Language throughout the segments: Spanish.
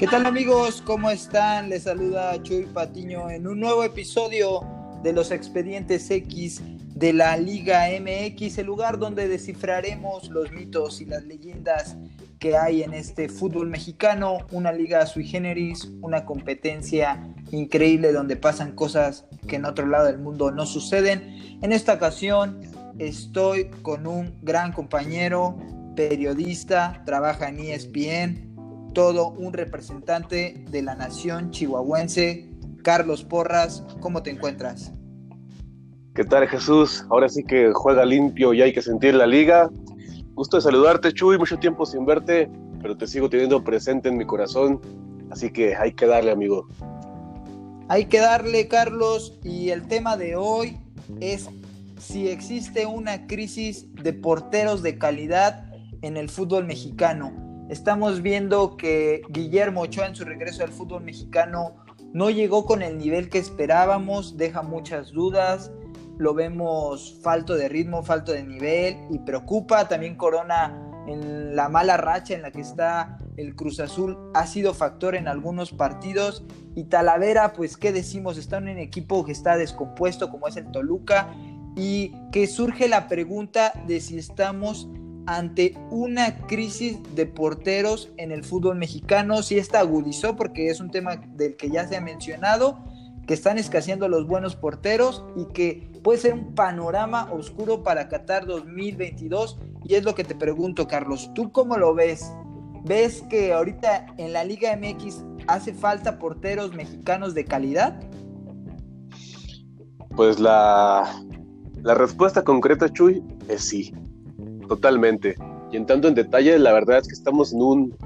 ¿Qué tal amigos? ¿Cómo están? Les saluda Chuy Patiño en un nuevo episodio de los expedientes X de la Liga MX, el lugar donde descifraremos los mitos y las leyendas que hay en este fútbol mexicano, una liga sui generis, una competencia increíble donde pasan cosas que en otro lado del mundo no suceden. En esta ocasión estoy con un gran compañero, periodista, trabaja en ESPN, todo un representante de la nación chihuahuense. Carlos Porras, ¿cómo te encuentras? ¿Qué tal Jesús? Ahora sí que juega limpio y hay que sentir la liga. Gusto de saludarte Chuy, mucho tiempo sin verte, pero te sigo teniendo presente en mi corazón, así que hay que darle amigo. Hay que darle Carlos y el tema de hoy es si existe una crisis de porteros de calidad en el fútbol mexicano. Estamos viendo que Guillermo Ochoa en su regreso al fútbol mexicano no llegó con el nivel que esperábamos, deja muchas dudas, lo vemos falto de ritmo, falto de nivel y preocupa. También Corona en la mala racha en la que está el Cruz Azul ha sido factor en algunos partidos. Y Talavera pues qué decimos está en un equipo que está descompuesto como es el Toluca. Y que surge la pregunta de si estamos ante una crisis de porteros en el fútbol mexicano. Si esta agudizó, porque es un tema del que ya se ha mencionado, que están escaseando los buenos porteros y que puede ser un panorama oscuro para Qatar 2022. Y es lo que te pregunto, Carlos, ¿tú cómo lo ves? ¿Ves que ahorita en la Liga MX hace falta porteros mexicanos de calidad? Pues la, la respuesta concreta, Chuy, es sí totalmente. Y entrando en detalle, la verdad es que estamos en un,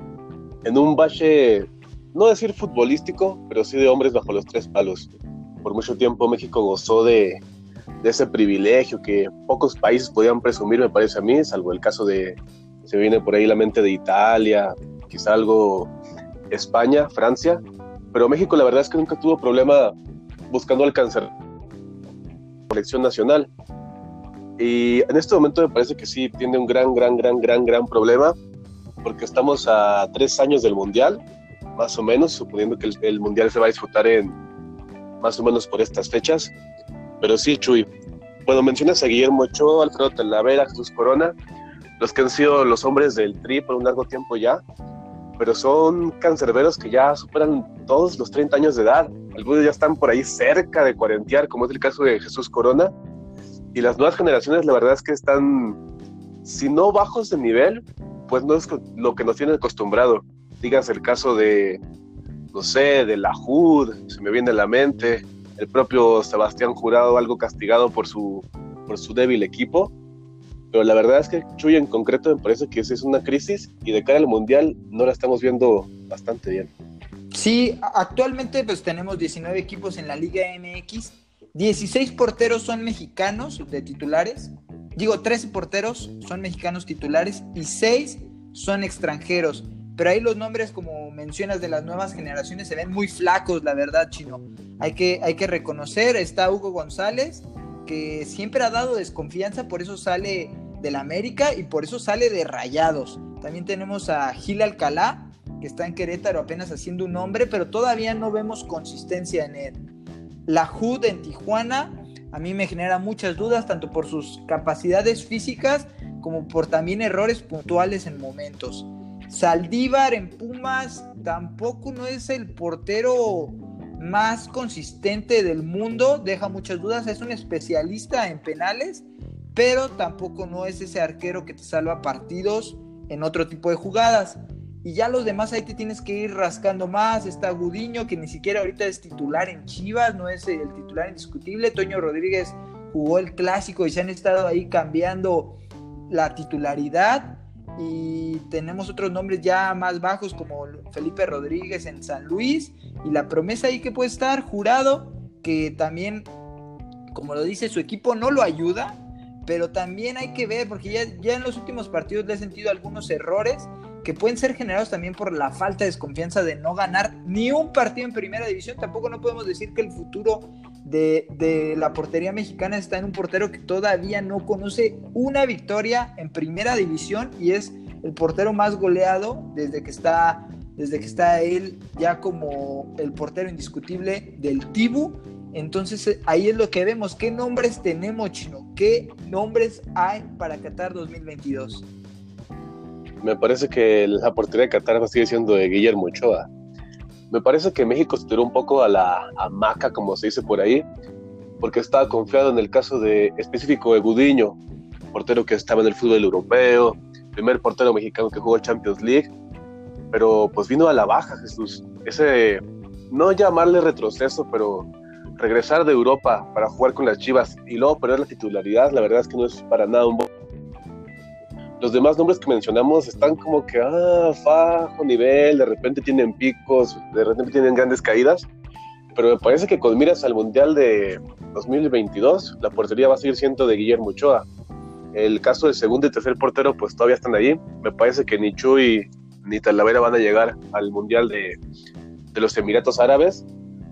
en un bache, no decir futbolístico, pero sí de hombres bajo los tres palos. Por mucho tiempo México gozó de, de ese privilegio que pocos países podían presumir, me parece a mí, salvo el caso de, se viene por ahí la mente de Italia, quizá algo España, Francia, pero México la verdad es que nunca tuvo problema buscando alcanzar la selección nacional. Y en este momento me parece que sí tiene un gran, gran, gran, gran, gran problema, porque estamos a tres años del Mundial, más o menos, suponiendo que el, Mundial se va a disfrutar en más o menos por estas fechas. Pero sí, Chuy, bueno, mencionas a Guillermo Ochoa, Alfredo Talavera, Jesús Corona, los que han sido los hombres del Tri por un largo tiempo ya, pero son cancerberos que ya superan todos los 30 años de edad. Algunos ya están por ahí cerca de cuarentear, como es el caso de Jesús Corona, y las nuevas generaciones, la verdad es que están, si no bajos de nivel, pues no es lo que nos tienen acostumbrado. Digas el caso de, no sé, de la HUD, se me viene a la mente, el propio Sebastián Jurado, algo castigado por su, por su débil equipo. Pero la verdad es que Chuy en concreto me parece que es una crisis y de cara al Mundial no la estamos viendo bastante bien. Sí, actualmente pues tenemos 19 equipos en la Liga MX 16 porteros son mexicanos de titulares. Digo, 13 porteros son mexicanos titulares y 6 son extranjeros. Pero ahí los nombres, como mencionas, de las nuevas generaciones se ven muy flacos, la verdad, chino. Hay que, hay que reconocer, está Hugo González, que siempre ha dado desconfianza, por eso sale del América y por eso sale de Rayados. También tenemos a Gil Alcalá, que está en Querétaro apenas haciendo un nombre, pero todavía no vemos consistencia en él. La HUD en Tijuana a mí me genera muchas dudas, tanto por sus capacidades físicas como por también errores puntuales en momentos. Saldívar en Pumas tampoco no es el portero más consistente del mundo, deja muchas dudas, es un especialista en penales, pero tampoco no es ese arquero que te salva partidos en otro tipo de jugadas. Y ya los demás ahí te tienes que ir rascando más. Está Gudiño, que ni siquiera ahorita es titular en Chivas, no es el titular indiscutible. Toño Rodríguez jugó el clásico y se han estado ahí cambiando la titularidad. Y tenemos otros nombres ya más bajos como Felipe Rodríguez en San Luis. Y la promesa ahí que puede estar, jurado, que también, como lo dice, su equipo no lo ayuda. Pero también hay que ver, porque ya, ya en los últimos partidos le he sentido algunos errores que pueden ser generados también por la falta de desconfianza de no ganar ni un partido en primera división. Tampoco no podemos decir que el futuro de, la portería mexicana está en un portero que todavía no conoce una victoria en primera división y es el portero más goleado desde que está desde que está él ya como el portero indiscutible del Tibu. Entonces ahí es lo que vemos. ¿Qué nombres tenemos, Chino? ¿Qué nombres hay para Qatar 2022? Me parece que la portería de Qatar sigue siendo de Guillermo Ochoa. Me parece que México se tiró un poco a la hamaca, como se dice por ahí, porque estaba confiado en el caso de específico de Gudiño, portero que estaba en el fútbol europeo, primer portero mexicano que jugó Champions League, pero pues vino a la baja Jesús. Ese, no llamarle retroceso, pero regresar de Europa para jugar con las Chivas y luego perder la titularidad, la verdad es que no es para nada un los demás nombres que mencionamos están como que, ah, bajo nivel, de repente tienen picos, de repente tienen grandes caídas, pero me parece que con miras al Mundial de 2022, la portería va a seguir siendo de Guillermo Ochoa. El caso del segundo y tercer portero, pues todavía están ahí. Me parece que ni Chuy ni Talavera van a llegar al Mundial de, de los Emiratos Árabes.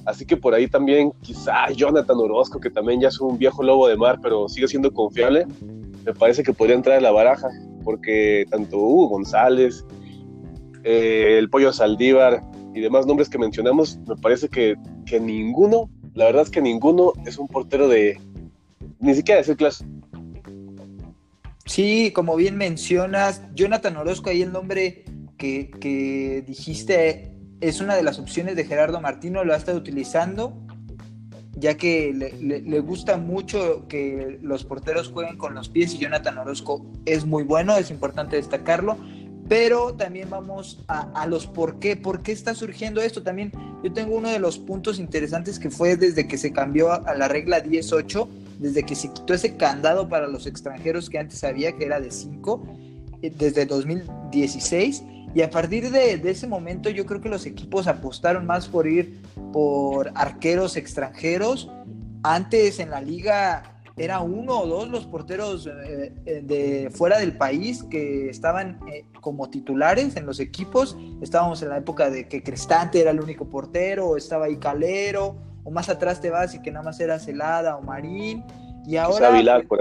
Así que por ahí también quizá Jonathan Orozco, que también ya es un viejo lobo de mar, pero sigue siendo confiable, me parece que podría entrar a la baraja porque tanto Hugo González, eh, el Pollo Saldívar y demás nombres que mencionamos, me parece que, que, ninguno, la verdad es que ninguno es un portero de, ni siquiera de ser clase. Sí, como bien mencionas, Jonathan Orozco, ahí el nombre que, que dijiste es una de las opciones de Gerardo Martino, lo ha estado utilizando ya que le, gusta mucho que los porteros jueguen con los pies y Jonathan Orozco es muy bueno, es importante destacarlo. Pero también vamos a, los por qué, por qué está surgiendo esto. También yo tengo uno de los puntos interesantes que fue desde que se cambió a, la regla 18, desde que se quitó ese candado para los extranjeros que antes había, que era de 5, eh, desde 2016 y a partir de, ese momento yo creo que los equipos apostaron más por ir por arqueros extranjeros. Antes en la liga era uno o dos los porteros eh, eh, de fuera del país que estaban eh, como titulares en los equipos. Estábamos en la época de que Crestante era el único portero, o estaba ahí Calero, o más atrás te vas y que nada más era Celada o Marín. Y ahora... Quizá Vilar, por...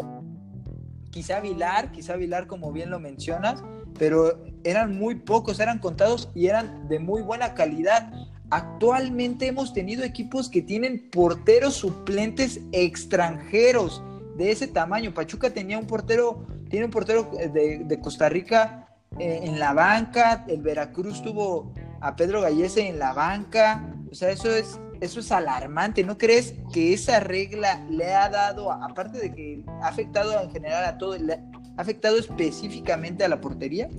quizá Vilar, quizá Vilar como bien lo mencionas pero eran muy pocos, eran contados y eran de muy buena calidad. Actualmente hemos tenido equipos que tienen porteros suplentes extranjeros de ese tamaño. Pachuca tenía un portero, tiene un portero de, Costa Rica eh, en la banca, el Veracruz tuvo a Pedro Gallese en la banca. O sea, eso es, eso es alarmante. ¿No crees que esa regla le ha dado, aparte de que ha afectado en general a todo, el ¿Ha afectado específicamente a la portería?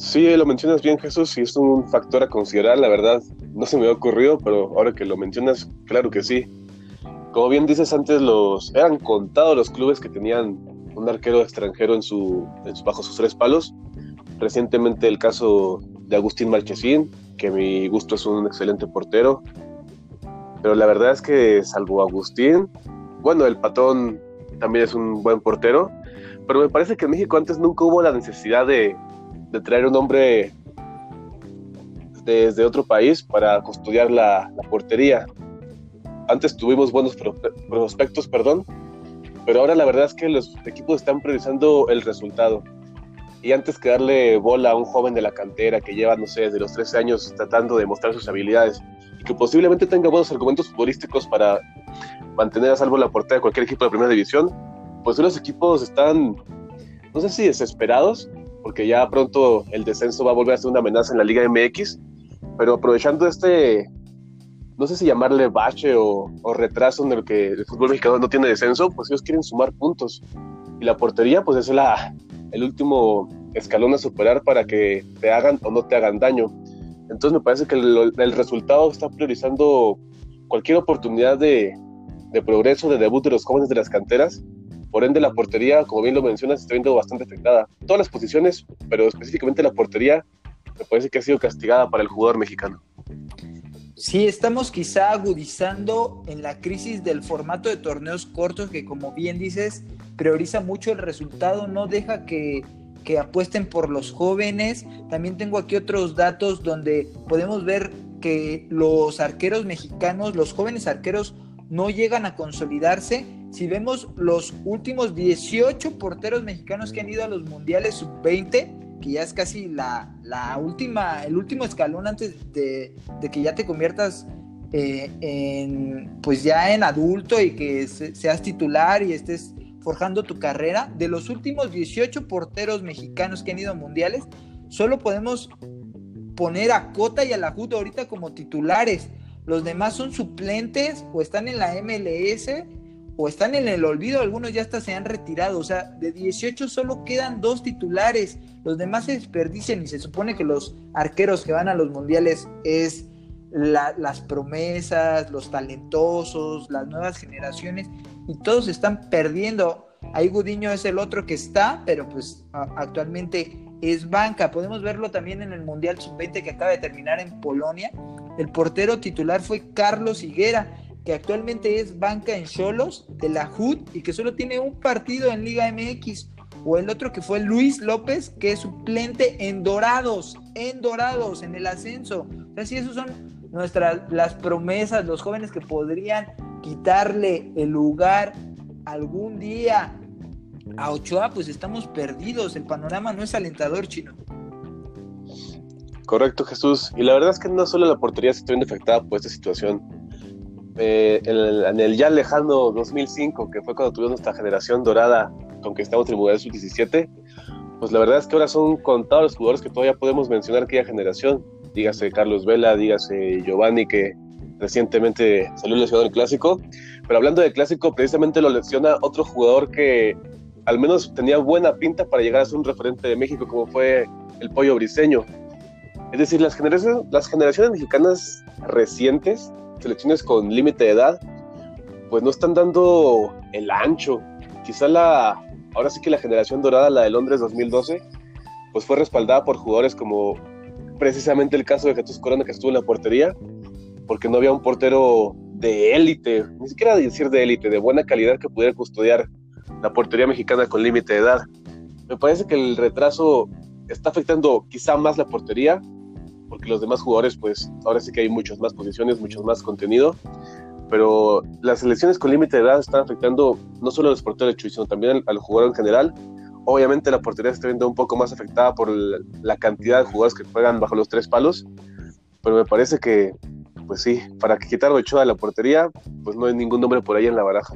Sí, lo mencionas bien, Jesús, y es un factor a considerar, la verdad. No se me ha ocurrido, pero ahora que lo mencionas, claro que sí. Como bien dices antes, los eran contados los clubes que tenían un arquero extranjero en su, bajo sus tres palos. Recientemente el caso de Agustín Marchesín, que a mi gusto es un excelente portero. Pero la verdad es que salvo Agustín, bueno, el patón también es un buen portero, pero me parece que en México antes nunca hubo la necesidad de, traer un hombre desde otro país para custodiar la, portería. Antes tuvimos buenos prospectos, perdón, pero ahora la verdad es que los equipos están priorizando el resultado. Y antes que darle bola a un joven de la cantera que lleva, no sé, desde los 13 años tratando de mostrar sus habilidades y que posiblemente tenga buenos argumentos futbolísticos para mantener a salvo la portería de cualquier equipo de primera división, pues los equipos están, no sé si desesperados, porque ya pronto el descenso va a volver a ser una amenaza en la Liga MX, pero aprovechando este, no sé si llamarle bache o, retraso en el que el fútbol mexicano no tiene descenso, pues ellos quieren sumar puntos. Y la portería, pues es el último escalón a superar para que te hagan o no te hagan daño. Entonces me parece que el resultado está priorizando cualquier oportunidad de progreso, de debut de los jóvenes de las canteras. Por ende, la portería, como bien lo mencionas, está viendo bastante afectada. Todas las posiciones, pero específicamente la portería, me parece que ha sido castigada para el jugador mexicano. Sí, estamos quizá agudizando en la crisis del formato de torneos cortos que, como bien dices, prioriza mucho el resultado, no deja que, que apuesten por los jóvenes. También tengo aquí otros datos donde podemos ver que los arqueros mexicanos, los jóvenes arqueros, no llegan a consolidarse. Si vemos los últimos 18 porteros mexicanos que han ido a los mundiales sub-20, que ya es casi la, última, el último escalón antes de, que ya te conviertas eh, en, pues ya en adulto y que seas titular y estés forjando tu carrera, de los últimos 18 porteros mexicanos que han ido a mundiales, solo podemos poner a Cota y a la Jud ahorita como titulares. Los demás son suplentes o están en la MLS o están en el olvido, algunos ya hasta se han retirado, o sea, de 18 solo quedan dos titulares, los demás se desperdician y se supone que los arqueros que van a los mundiales es las promesas, los talentosos, las nuevas generaciones y todos están perdiendo. Ahí Gudiño es el otro que está, pero pues actualmente es banca. Podemos verlo también en el Mundial Sub-20 que acaba de terminar en Polonia. El portero titular fue Carlos Higuera, que actualmente es banca en Cholos de la HUD y que solo tiene un partido en Liga MX. O el otro que fue Luis López, que es suplente en Dorados, en Dorados, en el ascenso. O sea, si esos son nuestras las promesas, los jóvenes que podrían quitarle el lugar algún día a Ochoa, pues estamos perdidos. El panorama no es alentador, chino. Correcto, Jesús. Y la verdad es que no solo la portería se está viendo afectada por esta situación. Eh, en, el, ya lejano 2005, que fue cuando tuvimos nuestra generación dorada, conquistamos el Mundial Sub-17, pues la verdad es que ahora son contados los jugadores que todavía podemos mencionar aquella generación. Dígase Carlos Vela, dígase Giovanni, que recientemente salió lesionado el clásico. Pero hablando del clásico, precisamente lo lesiona otro jugador que al menos tenía buena pinta para llegar a ser un referente de México, como fue el Pollo Briseño. Es decir, las generaciones, las generaciones mexicanas recientes, selecciones con límite de edad, pues no están dando el ancho. Quizá la, ahora sí que la generación dorada, la de Londres 2012, pues fue respaldada por jugadores como precisamente el caso de Jesús Corona que estuvo en la portería, porque no había un portero de élite, ni siquiera decir de élite, de buena calidad que pudiera custodiar la portería mexicana con límite de edad. Me parece que el retraso está afectando quizá más la portería, porque los demás jugadores, pues ahora sí que hay muchas más posiciones, mucho más contenido, pero las selecciones con límite de edad están afectando no solo a los porteros, sino también al, jugador en general. Obviamente la portería se está viendo un poco más afectada por la cantidad de jugadores que juegan bajo los tres palos, pero me parece que, pues sí, para quitar Ochoa de la portería, pues no hay ningún nombre por ahí en la baraja.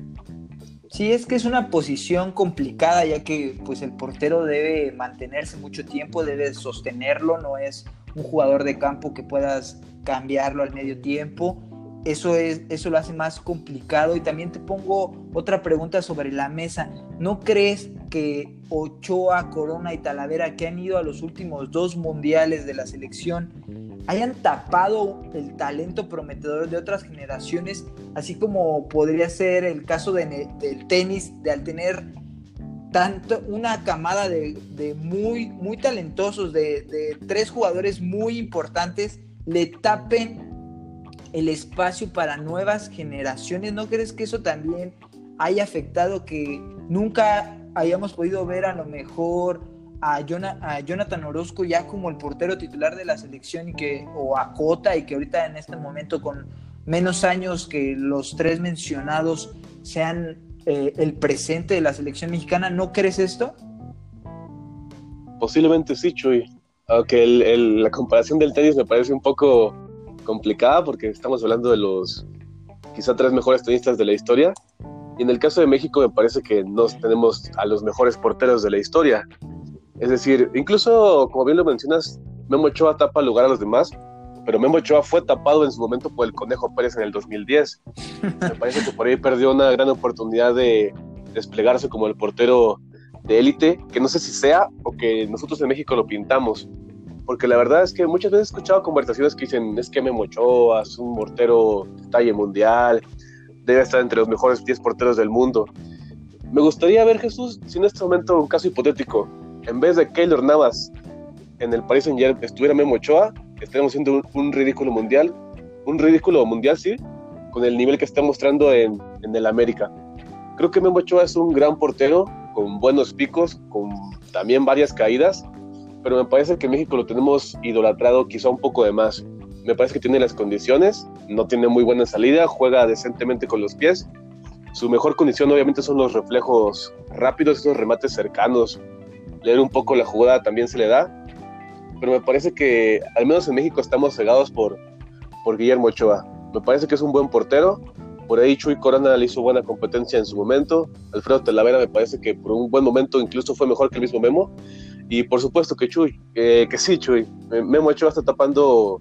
Sí, es que es una posición complicada ya que pues el portero debe mantenerse mucho tiempo, debe sostenerlo, no es un jugador de campo que puedas cambiarlo al medio tiempo. Eso, es, eso lo hace más complicado. Y también te pongo otra pregunta sobre la mesa. ¿No crees que Ochoa, Corona y Talavera, que han ido a los últimos dos mundiales de la selección, hayan tapado el talento prometedor de otras generaciones, así como podría ser el caso del tenis, de al tener tanto una camada de, muy, muy talentosos, de, de, tres jugadores muy importantes, le tapen el espacio para nuevas generaciones. ¿No crees que eso también haya afectado que nunca hayamos podido ver a lo mejor a, Jonathan Orozco ya como el portero titular de la selección y que, o a Cota y que ahorita en este momento con menos años que los tres mencionados sean eh, el presente de la selección mexicana, ¿no crees esto? Posiblemente sí, Chuy. Aunque la comparación del tenis me parece un poco complicada porque estamos hablando de los quizá tres mejores tenistas de la historia. Y en el caso de México me parece que no tenemos a los mejores porteros de la historia. Es decir, incluso, como bien lo mencionas, Memo Ochoa tapa lugar a los demás, pero Memo Ochoa fue tapado en su momento por el Conejo Pérez en el 2010. Me parece que por ahí perdió una gran oportunidad de desplegarse como el portero de élite, que no sé si sea o que nosotros en México lo pintamos. Porque la verdad es que muchas veces he escuchado conversaciones que dicen, es que Memo Ochoa es un portero de talla mundial, debe estar entre los mejores 10 porteros del mundo. Me gustaría ver, Jesús, si en este momento, un caso hipotético, en vez de Keylor Navas en el Paris Saint Germain estuviera Memo Ochoa, estaríamos haciendo un, ridículo mundial, un ridículo mundial, sí, con el nivel que está mostrando en, en el América. Creo que Memo Ochoa es un gran portero, con buenos picos, con también varias caídas, pero me parece que México lo tenemos idolatrado quizá un poco de más. Me parece que tiene las condiciones, no tiene muy buena salida, juega decentemente con los pies. Su mejor condición obviamente son los reflejos rápidos, esos remates cercanos, leer un poco la jugada también se le da, pero me parece que al menos en México estamos cegados por, por Guillermo Ochoa. Me parece que es un buen portero, por ahí Chuy Corona le hizo buena competencia en su momento, Alfredo Talavera me parece que por un buen momento incluso fue mejor que el mismo Memo, y por supuesto que Chuy, que sí Chuy, Memo Ochoa está tapando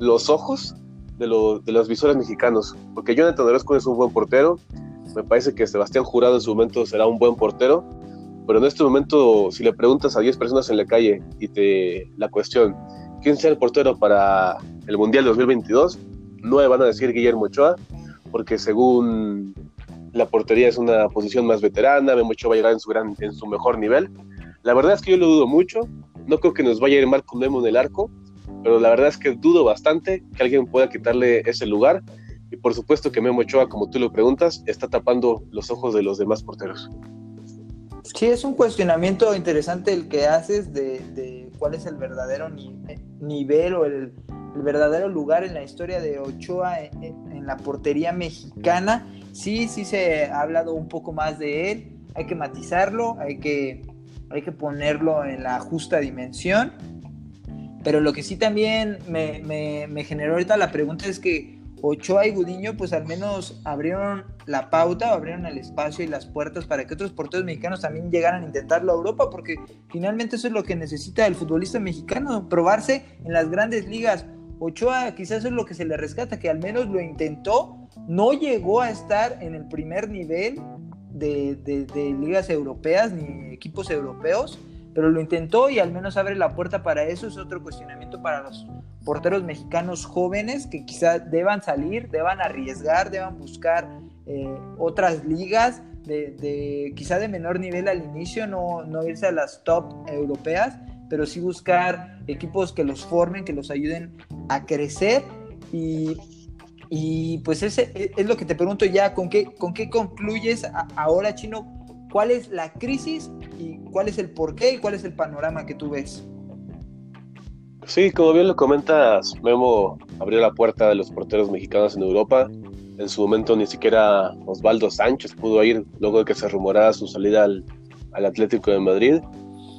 los ojos de, de los visores mexicanos, porque Jonathan Orozco es un buen portero, me parece que Sebastián Jurado en su momento será un buen portero, pero en este momento, si le preguntas a 10 personas en la calle y te la cuestión, ¿quién sea el portero para el Mundial 2022? No me van a decir Guillermo Ochoa, porque según la portería es una posición más veterana, Memo Ochoa va a llegar en su, gran, en su mejor nivel. La verdad es que yo lo dudo mucho, no creo que nos vaya a ir mal con Memo en el arco, pero la verdad es que dudo bastante que alguien pueda quitarle ese lugar. Y por supuesto que Memo Ochoa, como tú lo preguntas, está tapando los ojos de los demás porteros. Sí, es un cuestionamiento interesante el que haces de, cuál es el verdadero nivel o el, verdadero lugar en la historia de Ochoa en, la portería mexicana. Sí, sí se ha hablado un poco más de él. Hay que matizarlo, hay que, hay que ponerlo en la justa dimensión. Pero lo que sí también me, me, generó ahorita la pregunta es que Ochoa y Gudiño pues al menos abrieron la pauta, abrieron el espacio y las puertas para que otros porteros mexicanos también llegaran a intentarlo a Europa, porque finalmente eso es lo que necesita el futbolista mexicano, probarse en las grandes ligas. Ochoa quizás es lo que se le rescata, que al menos lo intentó, no llegó a estar en el primer nivel de, de ligas europeas ni equipos europeos, pero lo intentó y al menos abre la puerta para eso. Es otro cuestionamiento para los porteros mexicanos jóvenes que quizás deban salir, deban arriesgar, deban buscar eh, otras ligas de, quizá de menor nivel al inicio, no, no irse a las top europeas, pero sí buscar equipos que los formen, que los ayuden a crecer y, y pues ese es lo que te pregunto ya, ¿con qué, con qué concluyes ahora, Chino? ¿Cuál es la crisis y cuál es el porqué y cuál es el panorama que tú ves? Sí, como bien lo comentas, Memo abrió la puerta de los porteros mexicanos en Europa. En su momento ni siquiera Osvaldo Sánchez pudo ir luego de que se rumorara su salida al, Atlético de Madrid.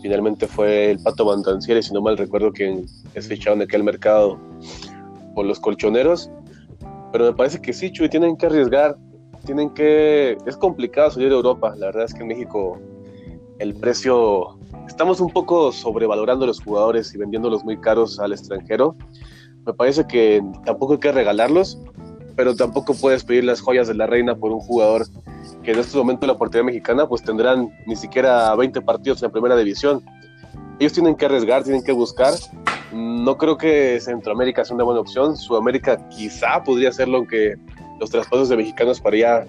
Finalmente fue el Pato Bandancieri, si no mal recuerdo, quien es fichado en aquel mercado por los colchoneros. Pero me parece que sí, Chuy, tienen que arriesgar. Tienen que. Es complicado salir de Europa. La verdad es que en México el precio estamos un poco sobrevalorando los jugadores y vendiéndolos muy caros al extranjero. Me parece que tampoco hay que regalarlos, pero tampoco puedes pedir las joyas de la reina por un jugador que en este momento la portería mexicana pues tendrán ni siquiera 20 partidos en la primera división. Ellos tienen que arriesgar, tienen que buscar. No creo que Centroamérica sea una buena opción. Sudamérica quizá podría serlo, aunque los traspasos de mexicanos para allá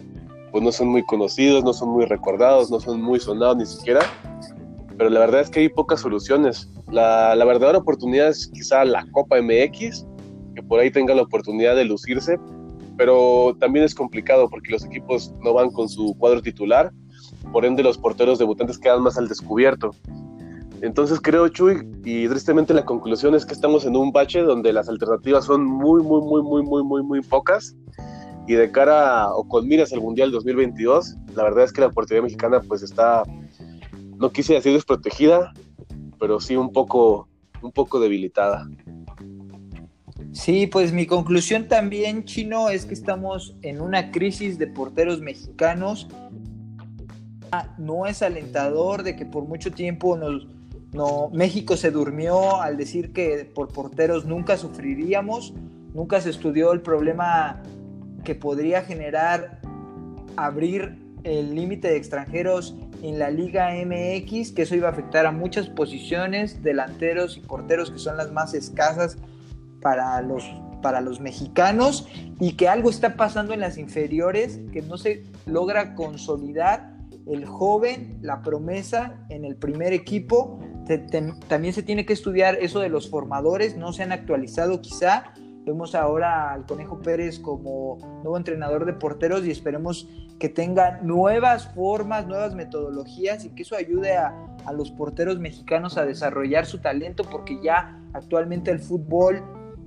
pues no son muy conocidos, no son muy recordados, no son muy sonados ni siquiera pero la verdad es que hay pocas soluciones. La, la, verdadera oportunidad es quizá la Copa MX, que por ahí tenga la oportunidad de lucirse, pero también es complicado porque los equipos no van con su cuadro titular, por ende los porteros debutantes quedan más al descubierto. Entonces creo, Chuy, y tristemente la conclusión es que estamos en un bache donde las alternativas son muy, muy, muy, muy, muy, muy, muy pocas. Y de cara o con miras al Mundial 2022, la verdad es que la portería mexicana pues está no quise decir desprotegida, pero sí un poco, un poco debilitada. Sí, pues mi conclusión también, Chino, es que estamos en una crisis de porteros mexicanos. No es alentador de que por mucho tiempo nos, no, México se durmió al decir que por porteros nunca sufriríamos, nunca se estudió el problema que podría generar abrir el límite de extranjeros en la Liga MX, que eso iba a afectar a muchas posiciones, delanteros y porteros que son las más escasas para los, para los mexicanos y que algo está pasando en las inferiores, que no se logra consolidar el joven, la promesa en el primer equipo. también se tiene que estudiar eso de los formadores, no se han actualizado quizá. Vemos ahora al Conejo Pérez como nuevo entrenador de porteros y esperemos que tenga nuevas formas, nuevas metodologías y que eso ayude a, los porteros mexicanos a desarrollar su talento porque ya actualmente el fútbol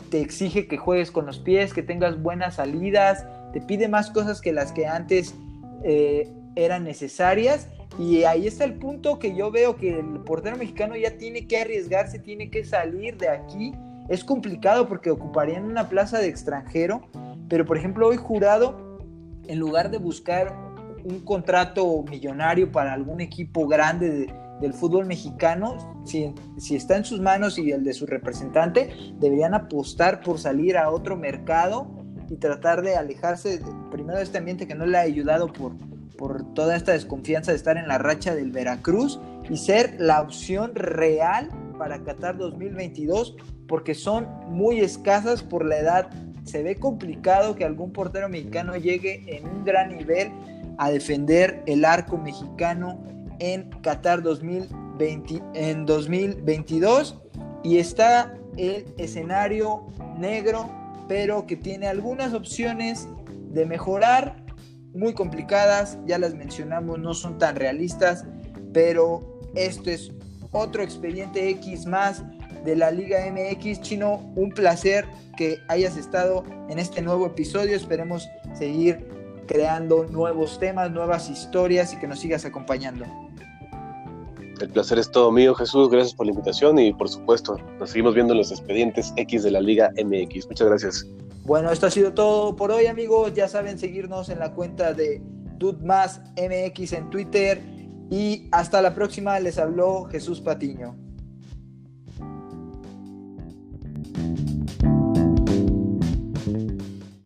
te exige que juegues con los pies, que tengas buenas salidas, te pide más cosas que las que antes eh, eran necesarias Y ahí está el punto que yo veo que el portero mexicano ya tiene que arriesgarse, tiene que salir de aquí. Es complicado porque ocuparían una plaza de extranjero, pero por ejemplo hoy jurado, en lugar de buscar un contrato millonario para algún equipo grande del fútbol mexicano, si, está en sus manos y el de su representante, deberían apostar por salir a otro mercado y tratar de alejarse. Primero de este ambiente que no le ha ayudado por, por toda esta desconfianza de estar en la racha del Veracruz y ser la opción real para Qatar 2022 porque son muy escasas por la edad. Se ve complicado que algún portero mexicano llegue en un gran nivel a defender el arco mexicano en Qatar 2020, en 2022 y está el escenario negro pero que tiene algunas opciones de mejorar muy complicadas, ya las mencionamos, no son tan realistas, pero esto es otro expediente X más de la Liga MX. Chino, un placer que hayas estado en este nuevo episodio. Esperemos seguir creando nuevos temas, nuevas historias y que nos sigas acompañando. El placer es todo mío, Jesús. Gracias por la invitación y por supuesto, nos seguimos viendo en los expedientes X de la Liga MX. Muchas gracias. Bueno, esto ha sido todo por hoy, amigos. Ya saben seguirnos en la cuenta de DudMásMX en Twitter. Y hasta la próxima, les habló Jesús Patiño.